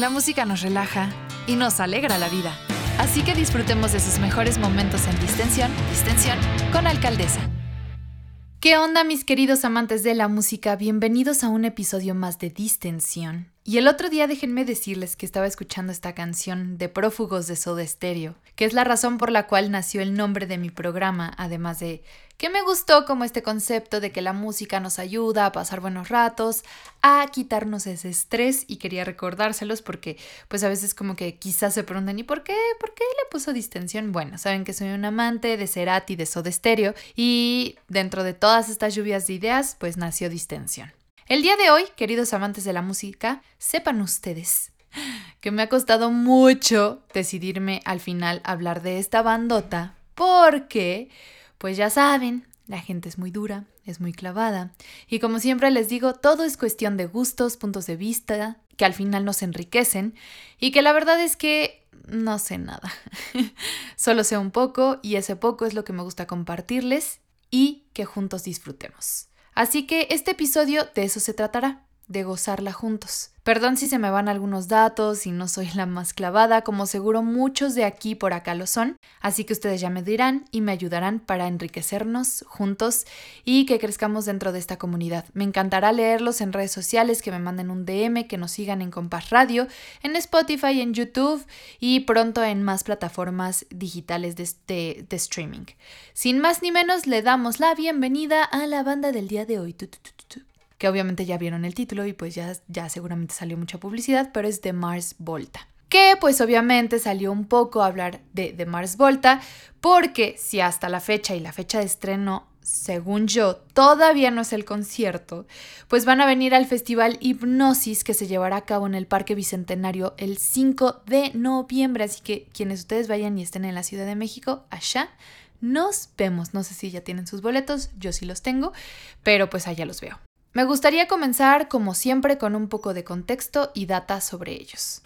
La música nos relaja y nos alegra la vida. Así que disfrutemos de sus mejores momentos en distensión, distensión con Alcaldesa. ¿Qué onda mis queridos amantes de la música? Bienvenidos a un episodio más de Distensión. Y el otro día déjenme decirles que estaba escuchando esta canción de Prófugos de Soda Stereo, que es la razón por la cual nació el nombre de mi programa, además de que me gustó como este concepto de que la música nos ayuda a pasar buenos ratos, a quitarnos ese estrés y quería recordárselos porque pues a veces como que quizás se preguntan ¿y por qué? ¿Por qué le puso distensión? Bueno, saben que soy un amante de Cerati, de Soda Stereo y dentro de todas estas lluvias de ideas pues nació distensión. El día de hoy, queridos amantes de la música, sepan ustedes que me ha costado mucho decidirme al final hablar de esta bandota porque, pues ya saben, la gente es muy dura, es muy clavada y como siempre les digo, todo es cuestión de gustos, puntos de vista, que al final nos enriquecen y que la verdad es que no sé nada. Solo sé un poco y ese poco es lo que me gusta compartirles y que juntos disfrutemos. Así que este episodio de eso se tratará, de gozarla juntos. Perdón si se me van algunos datos y no soy la más clavada, como seguro muchos de aquí por acá lo son, así que ustedes ya me dirán y me ayudarán para enriquecernos juntos y que crezcamos dentro de esta comunidad. Me encantará leerlos en redes sociales, que me manden un DM, que nos sigan en Compás Radio, en Spotify, en YouTube y pronto en más plataformas digitales de, de streaming. Sin más ni menos, le damos la bienvenida a la banda del día de hoy que obviamente ya vieron el título y pues ya, ya seguramente salió mucha publicidad, pero es de Mars Volta. Que pues obviamente salió un poco a hablar de, de Mars Volta, porque si hasta la fecha y la fecha de estreno según yo, todavía no es el concierto, pues van a venir al festival Hipnosis que se llevará a cabo en el Parque Bicentenario el 5 de noviembre. Así que quienes ustedes vayan y estén en la Ciudad de México, allá nos vemos. No sé si ya tienen sus boletos, yo sí los tengo, pero pues allá los veo. Me gustaría comenzar, como siempre, con un poco de contexto y data sobre ellos.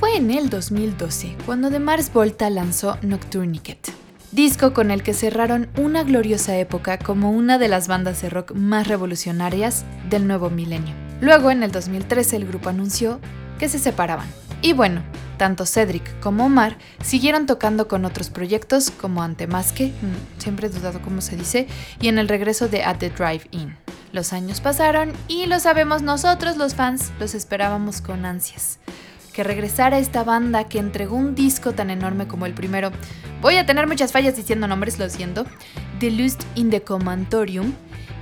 Fue en el 2012 cuando The Mars Volta lanzó Nocturniquet, disco con el que cerraron una gloriosa época como una de las bandas de rock más revolucionarias del nuevo milenio. Luego, en el 2013, el grupo anunció que se separaban. Y bueno, tanto Cedric como Omar siguieron tocando con otros proyectos como Antemasque, mm, siempre he dudado cómo se dice, y en el regreso de At the Drive-In. Los años pasaron y lo sabemos nosotros los fans, los esperábamos con ansias. Que regresara esta banda que entregó un disco tan enorme como el primero. Voy a tener muchas fallas diciendo nombres, lo siento. The Lust in the Comantorium.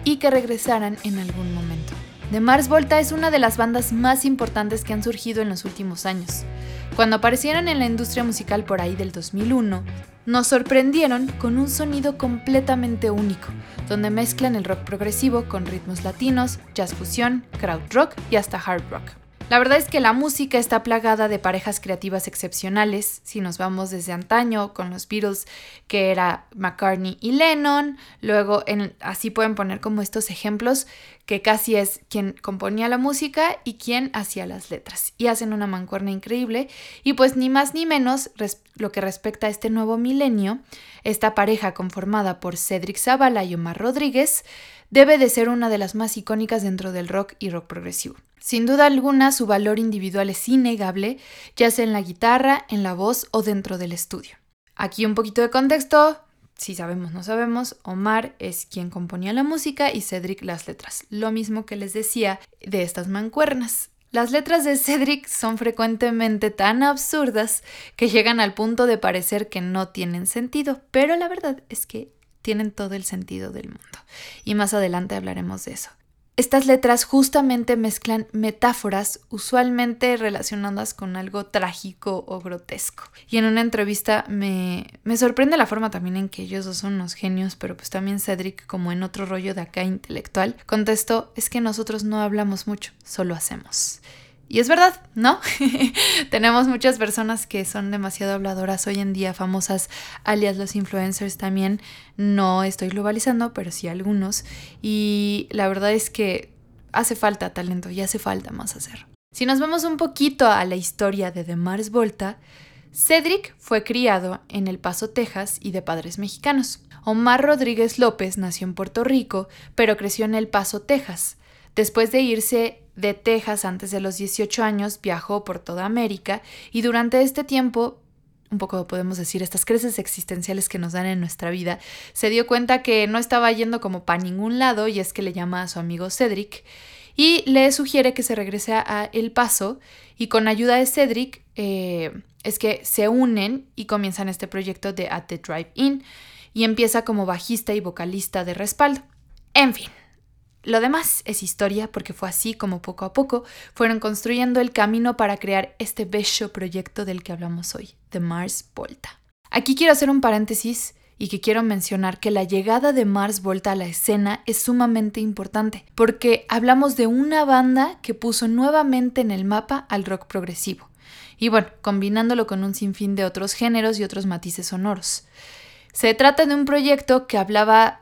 Y que regresaran en algún momento. The Mars Volta es una de las bandas más importantes que han surgido en los últimos años. Cuando aparecieron en la industria musical por ahí del 2001, nos sorprendieron con un sonido completamente único, donde mezclan el rock progresivo con ritmos latinos, jazz fusión, crowd rock y hasta hard rock. La verdad es que la música está plagada de parejas creativas excepcionales, si nos vamos desde antaño con los Beatles, que era McCartney y Lennon, luego así pueden poner como estos ejemplos, que casi es quien componía la música y quien hacía las letras, y hacen una mancuerna increíble, y pues ni más ni menos lo que respecta a este nuevo milenio, esta pareja conformada por Cedric Zavala y Omar Rodríguez, debe de ser una de las más icónicas dentro del rock y rock progresivo. Sin duda alguna, su valor individual es innegable, ya sea en la guitarra, en la voz o dentro del estudio. Aquí un poquito de contexto, si sabemos no sabemos, Omar es quien componía la música y Cedric las letras, lo mismo que les decía de estas mancuernas. Las letras de Cedric son frecuentemente tan absurdas que llegan al punto de parecer que no tienen sentido, pero la verdad es que tienen todo el sentido del mundo. Y más adelante hablaremos de eso. Estas letras justamente mezclan metáforas usualmente relacionadas con algo trágico o grotesco. Y en una entrevista me, me sorprende la forma también en que ellos dos son unos genios, pero pues también Cedric, como en otro rollo de acá intelectual, contestó, es que nosotros no hablamos mucho, solo hacemos. Y es verdad, ¿no? Tenemos muchas personas que son demasiado habladoras hoy en día, famosas, alias los influencers también. No estoy globalizando, pero sí algunos. Y la verdad es que hace falta talento y hace falta más hacer. Si nos vamos un poquito a la historia de The Mars Volta, Cedric fue criado en El Paso, Texas y de padres mexicanos. Omar Rodríguez López nació en Puerto Rico, pero creció en El Paso, Texas Después de irse de Texas antes de los 18 años, viajó por toda América y durante este tiempo un poco podemos decir, estas creces existenciales que nos dan en nuestra vida, se dio cuenta que no estaba yendo como para ningún lado y es que le llama a su amigo Cedric y le sugiere que se regrese a El Paso y con ayuda de Cedric eh, es que se unen y comienzan este proyecto de At the Drive-In y empieza como bajista y vocalista de respaldo. En fin, lo demás es historia porque fue así como poco a poco fueron construyendo el camino para crear este bello proyecto del que hablamos hoy, The Mars Volta. Aquí quiero hacer un paréntesis y que quiero mencionar que la llegada de Mars Volta a la escena es sumamente importante porque hablamos de una banda que puso nuevamente en el mapa al rock progresivo y bueno, combinándolo con un sinfín de otros géneros y otros matices sonoros. Se trata de un proyecto que hablaba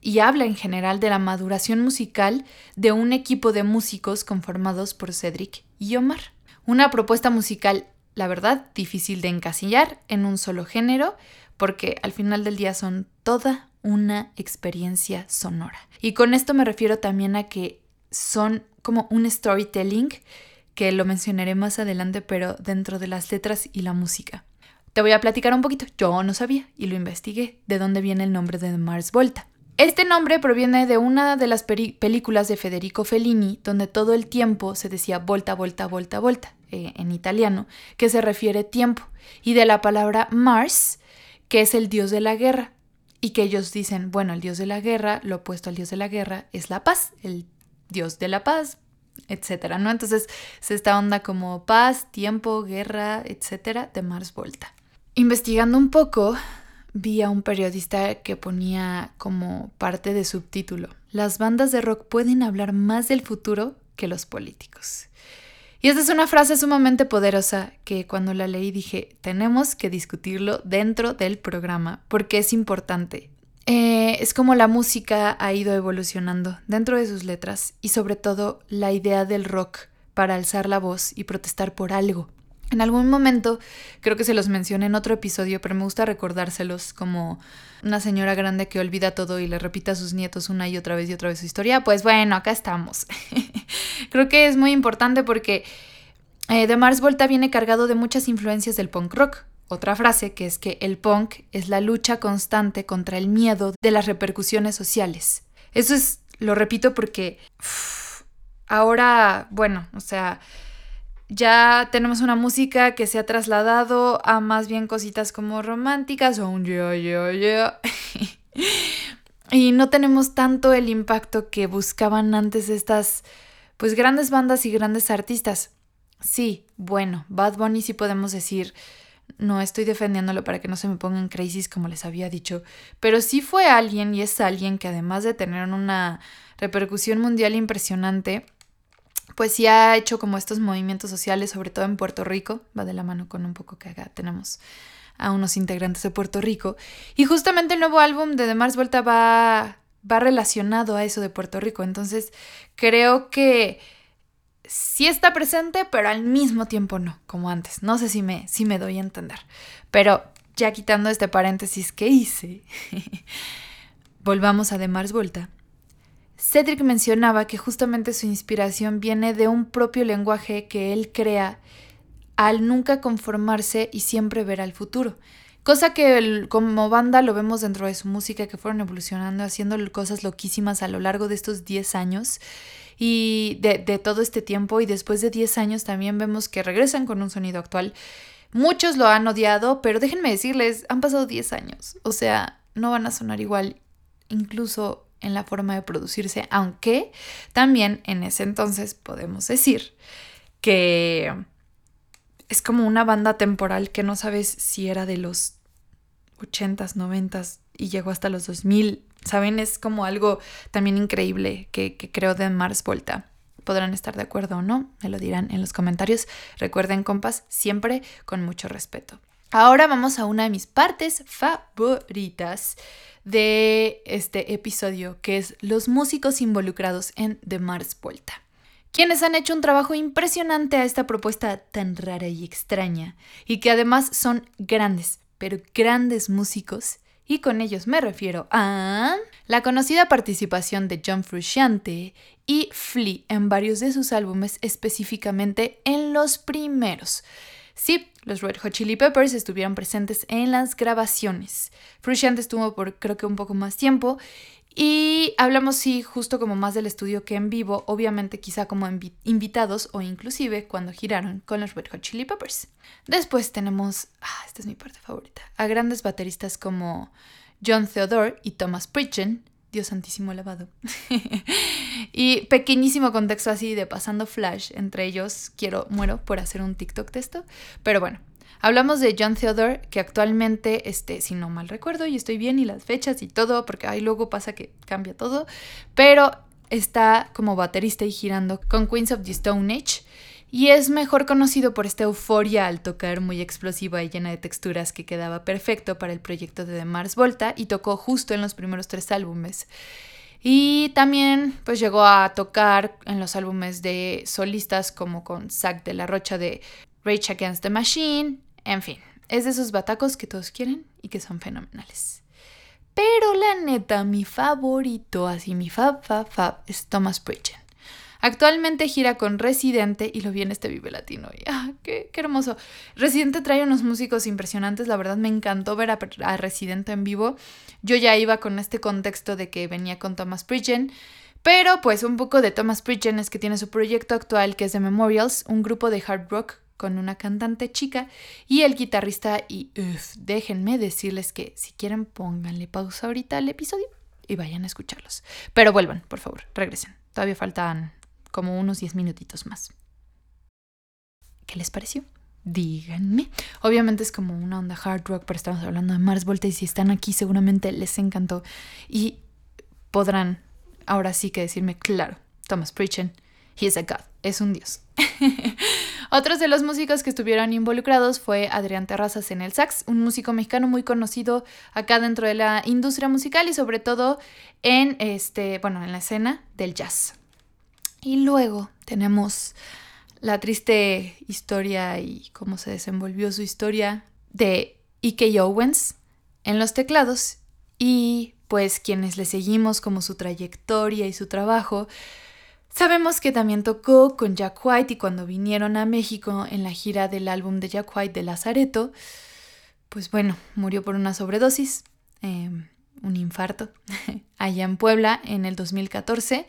y habla en general de la maduración musical de un equipo de músicos conformados por Cedric y Omar. Una propuesta musical, la verdad, difícil de encasillar en un solo género, porque al final del día son toda una experiencia sonora. Y con esto me refiero también a que son como un storytelling, que lo mencionaré más adelante, pero dentro de las letras y la música. Te voy a platicar un poquito. Yo no sabía y lo investigué de dónde viene el nombre de Mars Volta. Este nombre proviene de una de las películas de Federico Fellini, donde todo el tiempo se decía volta, volta, volta, volta, eh, en italiano, que se refiere tiempo, y de la palabra Mars, que es el dios de la guerra, y que ellos dicen, bueno, el dios de la guerra, lo opuesto al dios de la guerra, es la paz, el dios de la paz, etcétera, ¿no? Entonces, se esta onda como paz, tiempo, guerra, etcétera, de Mars Volta. Investigando un poco, vi a un periodista que ponía como parte de subtítulo, las bandas de rock pueden hablar más del futuro que los políticos. Y esta es una frase sumamente poderosa que cuando la leí dije, tenemos que discutirlo dentro del programa porque es importante. Eh, es como la música ha ido evolucionando dentro de sus letras y sobre todo la idea del rock para alzar la voz y protestar por algo. En algún momento, creo que se los mencioné en otro episodio, pero me gusta recordárselos como una señora grande que olvida todo y le repite a sus nietos una y otra vez y otra vez su historia. Pues bueno, acá estamos. creo que es muy importante porque eh, de Mars Volta viene cargado de muchas influencias del punk rock. Otra frase que es que el punk es la lucha constante contra el miedo de las repercusiones sociales. Eso es, lo repito porque ahora, bueno, o sea, ya tenemos una música que se ha trasladado a más bien cositas como románticas o un yo, yo, yo. y no tenemos tanto el impacto que buscaban antes estas pues grandes bandas y grandes artistas. Sí, bueno, Bad Bunny sí podemos decir, no estoy defendiéndolo para que no se me pongan crisis como les había dicho, pero sí fue alguien y es alguien que además de tener una repercusión mundial impresionante, pues sí ha hecho como estos movimientos sociales, sobre todo en Puerto Rico, va de la mano con un poco que acá tenemos a unos integrantes de Puerto Rico. Y justamente el nuevo álbum de The Mars Volta va, va relacionado a eso de Puerto Rico. Entonces creo que sí está presente, pero al mismo tiempo no, como antes. No sé si me, si me doy a entender. Pero ya quitando este paréntesis que hice, volvamos a The Mars Volta. Cedric mencionaba que justamente su inspiración viene de un propio lenguaje que él crea al nunca conformarse y siempre ver al futuro. Cosa que como banda lo vemos dentro de su música que fueron evolucionando, haciendo cosas loquísimas a lo largo de estos 10 años y de, todo este tiempo y después de 10 años también vemos que regresan con un sonido actual. Muchos lo han odiado, pero déjenme decirles, han pasado 10 años, o sea, no van a sonar igual. Incluso en la forma de producirse, aunque también en ese entonces podemos decir que es como una banda temporal que no sabes si era de los 80s, 90s y llegó hasta los 2000. Saben, es como algo también increíble que, que creo de Mars Volta. Podrán estar de acuerdo o no, me lo dirán en los comentarios. Recuerden, compas, siempre con mucho respeto. Ahora vamos a una de mis partes favoritas de este episodio, que es los músicos involucrados en The Mars Volta, quienes han hecho un trabajo impresionante a esta propuesta tan rara y extraña, y que además son grandes, pero grandes músicos y con ellos me refiero a la conocida participación de John Frusciante y Flea en varios de sus álbumes, específicamente en los primeros. Sí, los Red Hot Chili Peppers estuvieron presentes en las grabaciones. Frusciante estuvo por creo que un poco más tiempo y hablamos, sí, justo como más del estudio que en vivo, obviamente quizá como invitados o inclusive cuando giraron con los Red Hot Chili Peppers. Después tenemos, ah, esta es mi parte favorita, a grandes bateristas como John Theodore y Thomas Pritchett, Dios santísimo lavado. y pequeñísimo contexto así de pasando flash entre ellos, quiero, muero por hacer un TikTok de esto, pero bueno, Hablamos de John Theodore, que actualmente, este, si no mal recuerdo, y estoy bien, y las fechas y todo, porque ahí luego pasa que cambia todo, pero está como baterista y girando con Queens of the Stone Age. Y es mejor conocido por esta euforia al tocar muy explosiva y llena de texturas que quedaba perfecto para el proyecto de The Mars Volta y tocó justo en los primeros tres álbumes. Y también pues llegó a tocar en los álbumes de solistas como con Zack de la Rocha de Rage Against the Machine, en fin, es de esos batacos que todos quieren y que son fenomenales. Pero la neta, mi favorito, así mi fab, fab, fab, es Thomas Pritchett. Actualmente gira con Residente y lo vi en este Vive Latino. Y, ah, qué, hermoso. Residente trae unos músicos impresionantes. La verdad me encantó ver a, Residente en vivo. Yo ya iba con este contexto de que venía con Thomas Pritchett. Pero pues un poco de Thomas Pritchett es que tiene su proyecto actual que es The Memorials, un grupo de hard rock con una cantante chica y el guitarrista y déjenme decirles que si quieren pónganle pausa ahorita al episodio y vayan a escucharlos. Pero vuelvan, por favor, regresen. Todavía faltan como unos 10 minutitos más. ¿Qué les pareció? Díganme. Obviamente es como una onda hard rock, pero estamos hablando de Mars Volta y si están aquí seguramente les encantó y podrán ahora sí que decirme, claro, Thomas Pritchett, he is a god, es un dios. Otros de los músicos que estuvieron involucrados fue Adrián Terrazas en el sax, un músico mexicano muy conocido acá dentro de la industria musical y sobre todo en este, bueno, en la escena del jazz. Y luego tenemos la triste historia y cómo se desenvolvió su historia de Ike Owens en los teclados y pues quienes le seguimos como su trayectoria y su trabajo Sabemos que también tocó con Jack White y cuando vinieron a México en la gira del álbum de Jack White de Lazareto, pues bueno, murió por una sobredosis, em, un infarto, allá en Puebla en el 2014.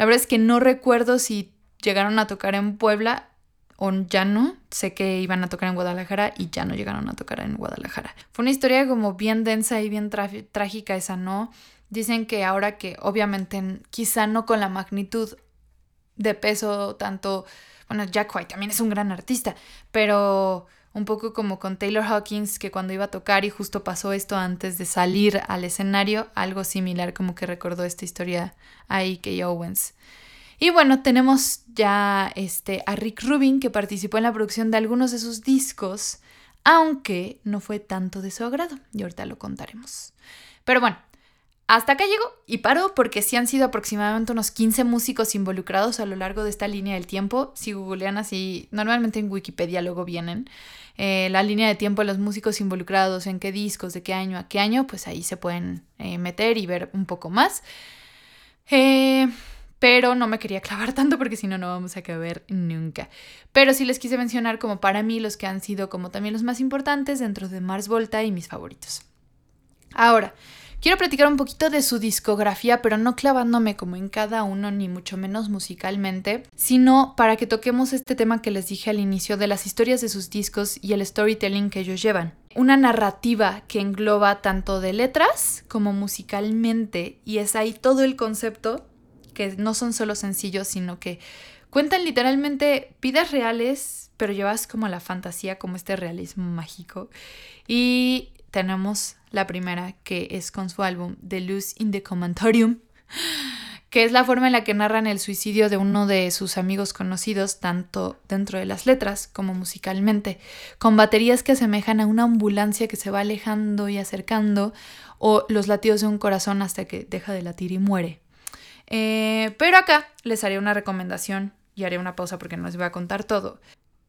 La verdad es que no recuerdo si llegaron a tocar en Puebla o ya no. Sé que iban a tocar en Guadalajara y ya no llegaron a tocar en Guadalajara. Fue una historia como bien densa y bien trágica esa, ¿no? Dicen que ahora que obviamente quizá no con la magnitud de peso, tanto, bueno, Jack White también es un gran artista, pero un poco como con Taylor Hawkins, que cuando iba a tocar y justo pasó esto antes de salir al escenario, algo similar como que recordó esta historia a A.K. Owens. Y bueno, tenemos ya este, a Rick Rubin, que participó en la producción de algunos de sus discos, aunque no fue tanto de su agrado, y ahorita lo contaremos. Pero bueno, hasta acá llegó y paró porque sí han sido aproximadamente unos 15 músicos involucrados a lo largo de esta línea del tiempo. Si googlean así, normalmente en Wikipedia luego vienen eh, la línea de tiempo de los músicos involucrados, en qué discos, de qué año a qué año, pues ahí se pueden eh, meter y ver un poco más. Eh, pero no me quería clavar tanto porque si no, no vamos a caber nunca. Pero sí les quise mencionar como para mí los que han sido como también los más importantes dentro de Mars Volta y mis favoritos. Ahora, Quiero platicar un poquito de su discografía, pero no clavándome como en cada uno, ni mucho menos musicalmente, sino para que toquemos este tema que les dije al inicio de las historias de sus discos y el storytelling que ellos llevan. Una narrativa que engloba tanto de letras como musicalmente, y es ahí todo el concepto, que no son solo sencillos, sino que cuentan literalmente vidas reales, pero llevas como la fantasía, como este realismo mágico. Y tenemos la primera, que es con su álbum The Luz in the Commentorium, que es la forma en la que narran el suicidio de uno de sus amigos conocidos, tanto dentro de las letras como musicalmente, con baterías que asemejan a una ambulancia que se va alejando y acercando, o los latidos de un corazón hasta que deja de latir y muere. Eh, pero acá les haré una recomendación y haré una pausa porque no les voy a contar todo.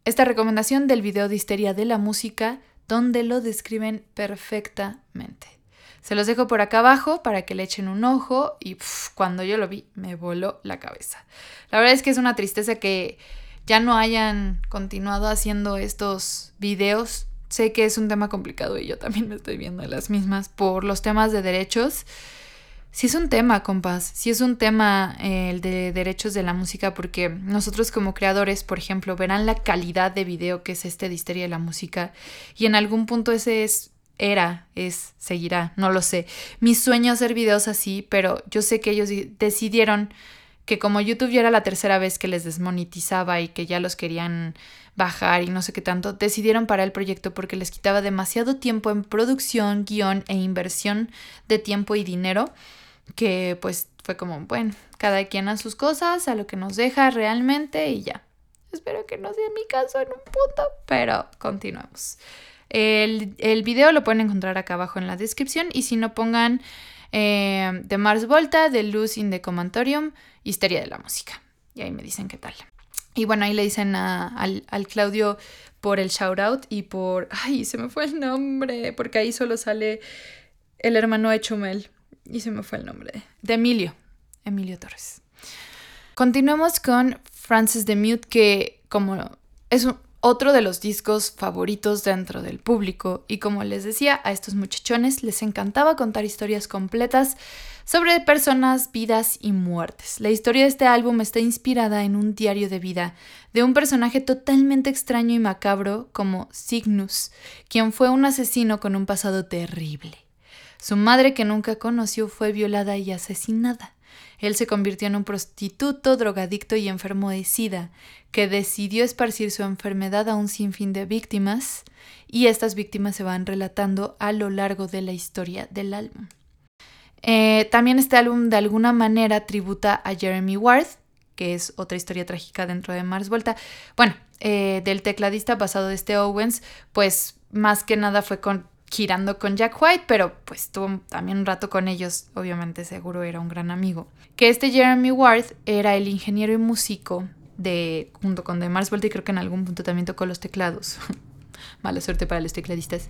Esta recomendación del video de histeria de la música donde lo describen perfectamente. Se los dejo por acá abajo para que le echen un ojo y cuando yo lo vi me voló la cabeza. La verdad es que es una tristeza que ya no hayan continuado haciendo estos videos. Sé que es un tema complicado y yo también me estoy viendo las mismas por los temas de derechos. Sí es un tema, compas, sí es un tema eh, el de derechos de la música porque nosotros como creadores, por ejemplo, verán la calidad de video que es este de Histeria de la Música y en algún punto ese es, era, es, seguirá, no lo sé. Mi sueño hacer videos así, pero yo sé que ellos decidieron que como YouTube ya era la tercera vez que les desmonetizaba y que ya los querían bajar y no sé qué tanto, decidieron parar el proyecto porque les quitaba demasiado tiempo en producción, guion e inversión de tiempo y dinero, que pues fue como, bueno, cada quien a sus cosas, a lo que nos deja realmente y ya. Espero que no sea mi caso en un punto, pero continuamos. El, el video lo pueden encontrar acá abajo en la descripción y si no pongan eh, de Mars Volta, de Luz in the Comantorium, Histeria de la Música. Y ahí me dicen qué tal. Y bueno, ahí le dicen al, Claudio por el shout out y por. Ay, se me fue el nombre, porque ahí solo sale el hermano de Chumel. Y se me fue el nombre. De Emilio. Emilio Torres. Continuemos con Francis de Mute, que como es otro de los discos favoritos dentro del público y como les decía, a estos muchachones les encantaba contar historias completas sobre personas, vidas y muertes. La historia de este álbum está inspirada en un diario de vida de un personaje totalmente extraño y macabro como Cygnus, quien fue un asesino con un pasado terrible. Su madre que nunca conoció fue violada y asesinada. Él se convirtió en un prostituto, drogadicto y enfermo de SIDA, que decidió esparcir su enfermedad a un sinfín de víctimas, y estas víctimas se van relatando a lo largo de la historia del álbum. Eh, también este álbum de alguna manera tributa a Jeremy Ward, que es otra historia trágica dentro de Mars Volta. Bueno, eh, del tecladista pasado de este Owens, pues más que nada fue con girando con Jack White, pero pues tuvo también un rato con ellos, obviamente seguro era un gran amigo. Que este Jeremy Ward era el ingeniero y músico de, junto con The Mars Volta y creo que en algún punto también tocó los teclados. Mala suerte para los tecladistas.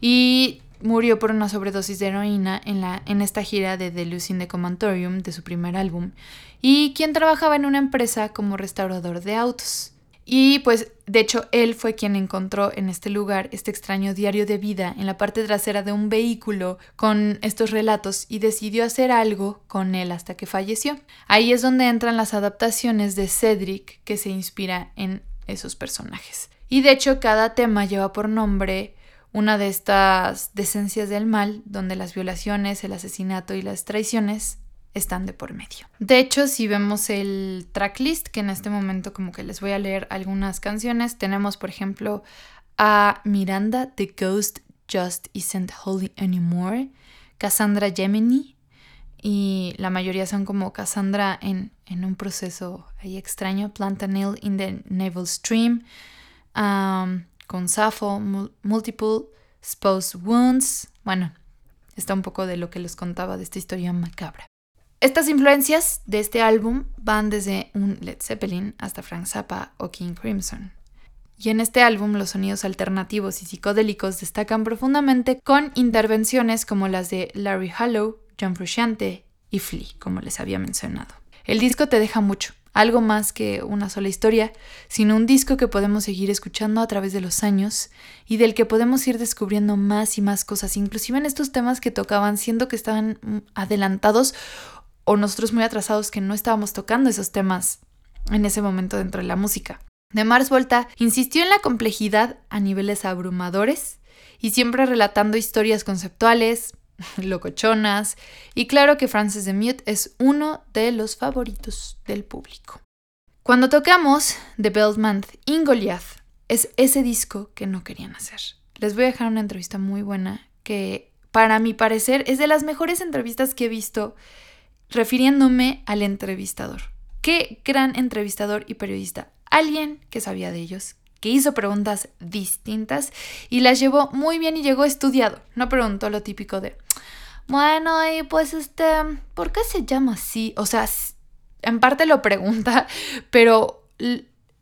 Y murió por una sobredosis de heroína en, la, en esta gira de The in the Comantorium de su primer álbum, y quien trabajaba en una empresa como restaurador de autos. Y pues de hecho él fue quien encontró en este lugar este extraño diario de vida en la parte trasera de un vehículo con estos relatos y decidió hacer algo con él hasta que falleció. Ahí es donde entran las adaptaciones de Cedric que se inspira en esos personajes. Y de hecho cada tema lleva por nombre una de estas decencias del mal, donde las violaciones, el asesinato y las traiciones están de por medio. De hecho, si vemos el tracklist, que en este momento como que les voy a leer algunas canciones, tenemos por ejemplo a Miranda, The Ghost Just Isn't Holy Anymore, Cassandra Gemini, y la mayoría son como Cassandra en, en un proceso ahí extraño, Plantanil in the Naval Stream, um, con Sappho, Multiple Exposed Wounds, bueno, está un poco de lo que les contaba de esta historia macabra. Estas influencias de este álbum van desde un Led Zeppelin hasta Frank Zappa o King Crimson. Y en este álbum los sonidos alternativos y psicodélicos destacan profundamente con intervenciones como las de Larry Hallow, John Frusciante y Flea, como les había mencionado. El disco te deja mucho, algo más que una sola historia, sino un disco que podemos seguir escuchando a través de los años y del que podemos ir descubriendo más y más cosas, inclusive en estos temas que tocaban, siendo que estaban mm, adelantados o nosotros muy atrasados que no estábamos tocando esos temas en ese momento dentro de la música. De Mars Volta insistió en la complejidad a niveles abrumadores y siempre relatando historias conceptuales, locochonas, y claro que Francis de Mute es uno de los favoritos del público. Cuando tocamos The Month in Goliath, es ese disco que no querían hacer. Les voy a dejar una entrevista muy buena que para mi parecer es de las mejores entrevistas que he visto refiriéndome al entrevistador. Qué gran entrevistador y periodista. Alguien que sabía de ellos, que hizo preguntas distintas y las llevó muy bien y llegó estudiado. No preguntó lo típico de, bueno, y pues este, ¿por qué se llama así? O sea, en parte lo pregunta, pero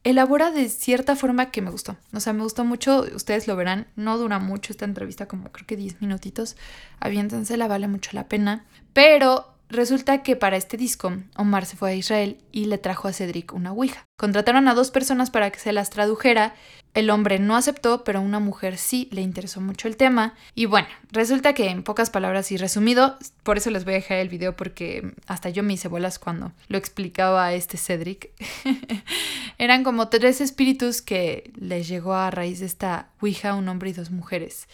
elabora de cierta forma que me gustó. O sea, me gustó mucho, ustedes lo verán, no dura mucho esta entrevista, como creo que 10 minutitos. la vale mucho la pena. Pero Resulta que para este disco, Omar se fue a Israel y le trajo a Cedric una Ouija. Contrataron a dos personas para que se las tradujera. El hombre no aceptó, pero una mujer sí le interesó mucho el tema. Y bueno, resulta que en pocas palabras y resumido, por eso les voy a dejar el video porque hasta yo me hice bolas cuando lo explicaba a este Cedric. Eran como tres espíritus que les llegó a raíz de esta Ouija, un hombre y dos mujeres.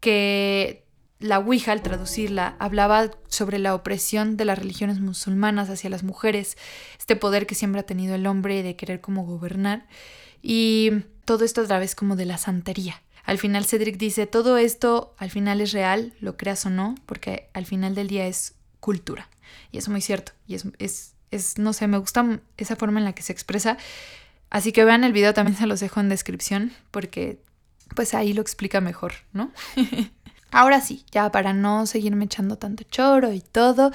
Que la Ouija, al traducirla, hablaba sobre la opresión de las religiones musulmanas hacia las mujeres, este poder que siempre ha tenido el hombre de querer como gobernar, y todo esto a través como de la santería. Al final Cedric dice, todo esto al final es real, lo creas o no, porque al final del día es cultura. Y es muy cierto, y es, es, es no sé, me gusta esa forma en la que se expresa. Así que vean el video, también se los dejo en descripción, porque pues ahí lo explica mejor, ¿no? Ahora sí, ya para no seguirme echando tanto choro y todo.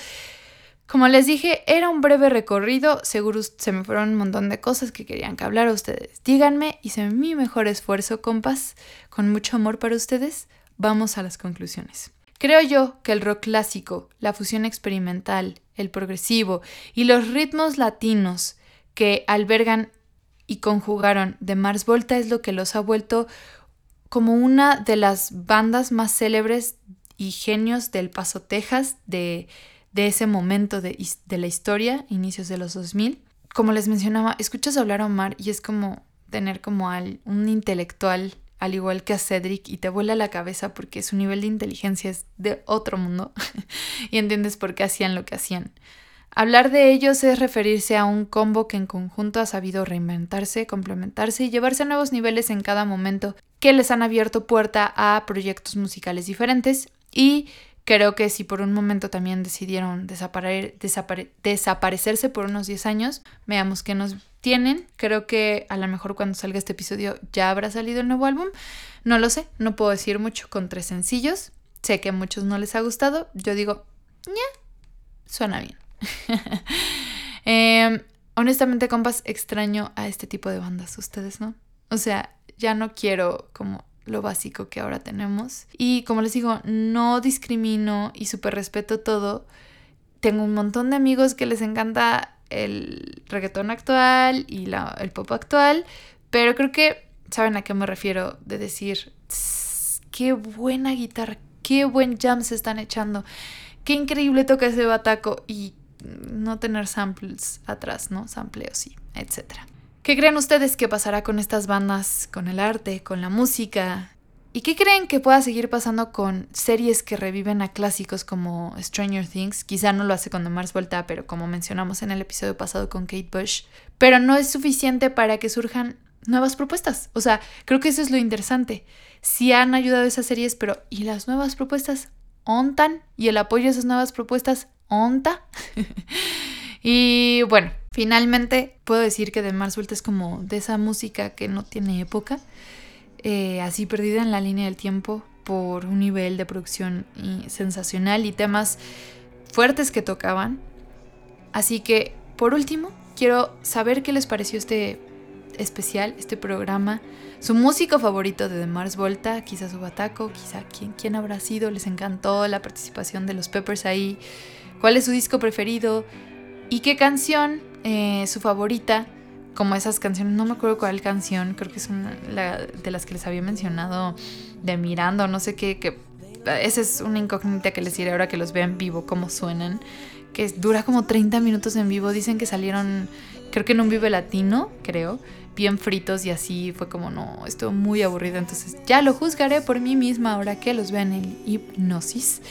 Como les dije, era un breve recorrido, seguro se me fueron un montón de cosas que querían que hablara ustedes. Díganme, hice mi mejor esfuerzo, compas, con mucho amor para ustedes. Vamos a las conclusiones. Creo yo que el rock clásico, la fusión experimental, el progresivo y los ritmos latinos que albergan y conjugaron de Mars Volta es lo que los ha vuelto como una de las bandas más célebres y genios del Paso, Texas, de, ese momento de, la historia, inicios de los 2000. Como les mencionaba, escuchas hablar a Omar y es como tener como al, un intelectual al igual que a Cedric y te vuela la cabeza porque su nivel de inteligencia es de otro mundo y entiendes por qué hacían lo que hacían. Hablar de ellos es referirse a un combo que en conjunto ha sabido reinventarse, complementarse y llevarse a nuevos niveles en cada momento que les han abierto puerta a proyectos musicales diferentes y creo que si por un momento también decidieron desaparecerse por unos 10 años, veamos qué nos tienen. Creo que a lo mejor cuando salga este episodio ya habrá salido el nuevo álbum. No lo sé, no puedo decir mucho con tres sencillos. Sé que a muchos no les ha gustado. Yo digo, ya, suena bien. Em, honestamente, compas, extraño a este tipo de bandas, ustedes, ¿no? O sea, ya no quiero como lo básico que ahora tenemos. Y como les digo, no discrimino y súper respeto todo. Tengo un montón de amigos que les encanta el reggaetón actual y la, el pop actual, pero creo que saben a qué me refiero de decir, qué buena guitarra, qué buen jam se están echando, qué increíble toca ese bataco y no tener samples atrás, ¿no? Sampleos sí, etcétera. ¿Qué creen ustedes que pasará con estas bandas, con el arte, con la música? ¿Y qué creen que pueda seguir pasando con series que reviven a clásicos como Stranger Things? Quizá no lo hace con The Mars pero como mencionamos en el episodio pasado con Kate Bush. Pero no es suficiente para que surjan nuevas propuestas. O sea, creo que eso es lo interesante. Sí han ayudado esas series, pero ¿y las nuevas propuestas? ¿Ontan? ¿Y el apoyo a esas nuevas propuestas? ¿Onta? y bueno, finalmente puedo decir que The Mars Volta es como de esa música que no tiene época eh, así perdida en la línea del tiempo por un nivel de producción sensacional y temas fuertes que tocaban. Así que, por último, quiero saber qué les pareció este especial, este programa, su músico favorito de The Mars Volta, quizá su bataco, quizá quién, quién habrá sido, les encantó la participación de los Peppers ahí, cuál es su disco preferido y qué canción, eh, su favorita como esas canciones, no me acuerdo cuál canción, creo que es una de las que les había mencionado de Mirando, no sé qué, que esa es una incógnita que les diré ahora que los vea en vivo, cómo suenan, que dura como 30 minutos en vivo, dicen que salieron, creo que en un Vive Latino, creo, bien fritos y así fue como, no, estuvo muy aburrido, entonces ya lo juzgaré por mí misma ahora que los vean en hipnosis.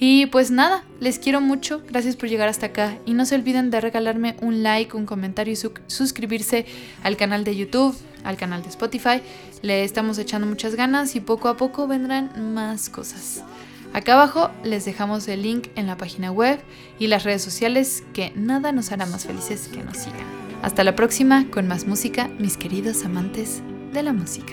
Y pues nada, les quiero mucho, gracias por llegar hasta acá y no se olviden de regalarme un like, un comentario y suscribirse al canal de YouTube, al canal de Spotify. Le estamos echando muchas ganas y poco a poco vendrán más cosas. Acá abajo les dejamos el link en la página web y las redes sociales que nada nos hará más felices que nos sigan. Hasta la próxima con más música, mis queridos amantes de la música.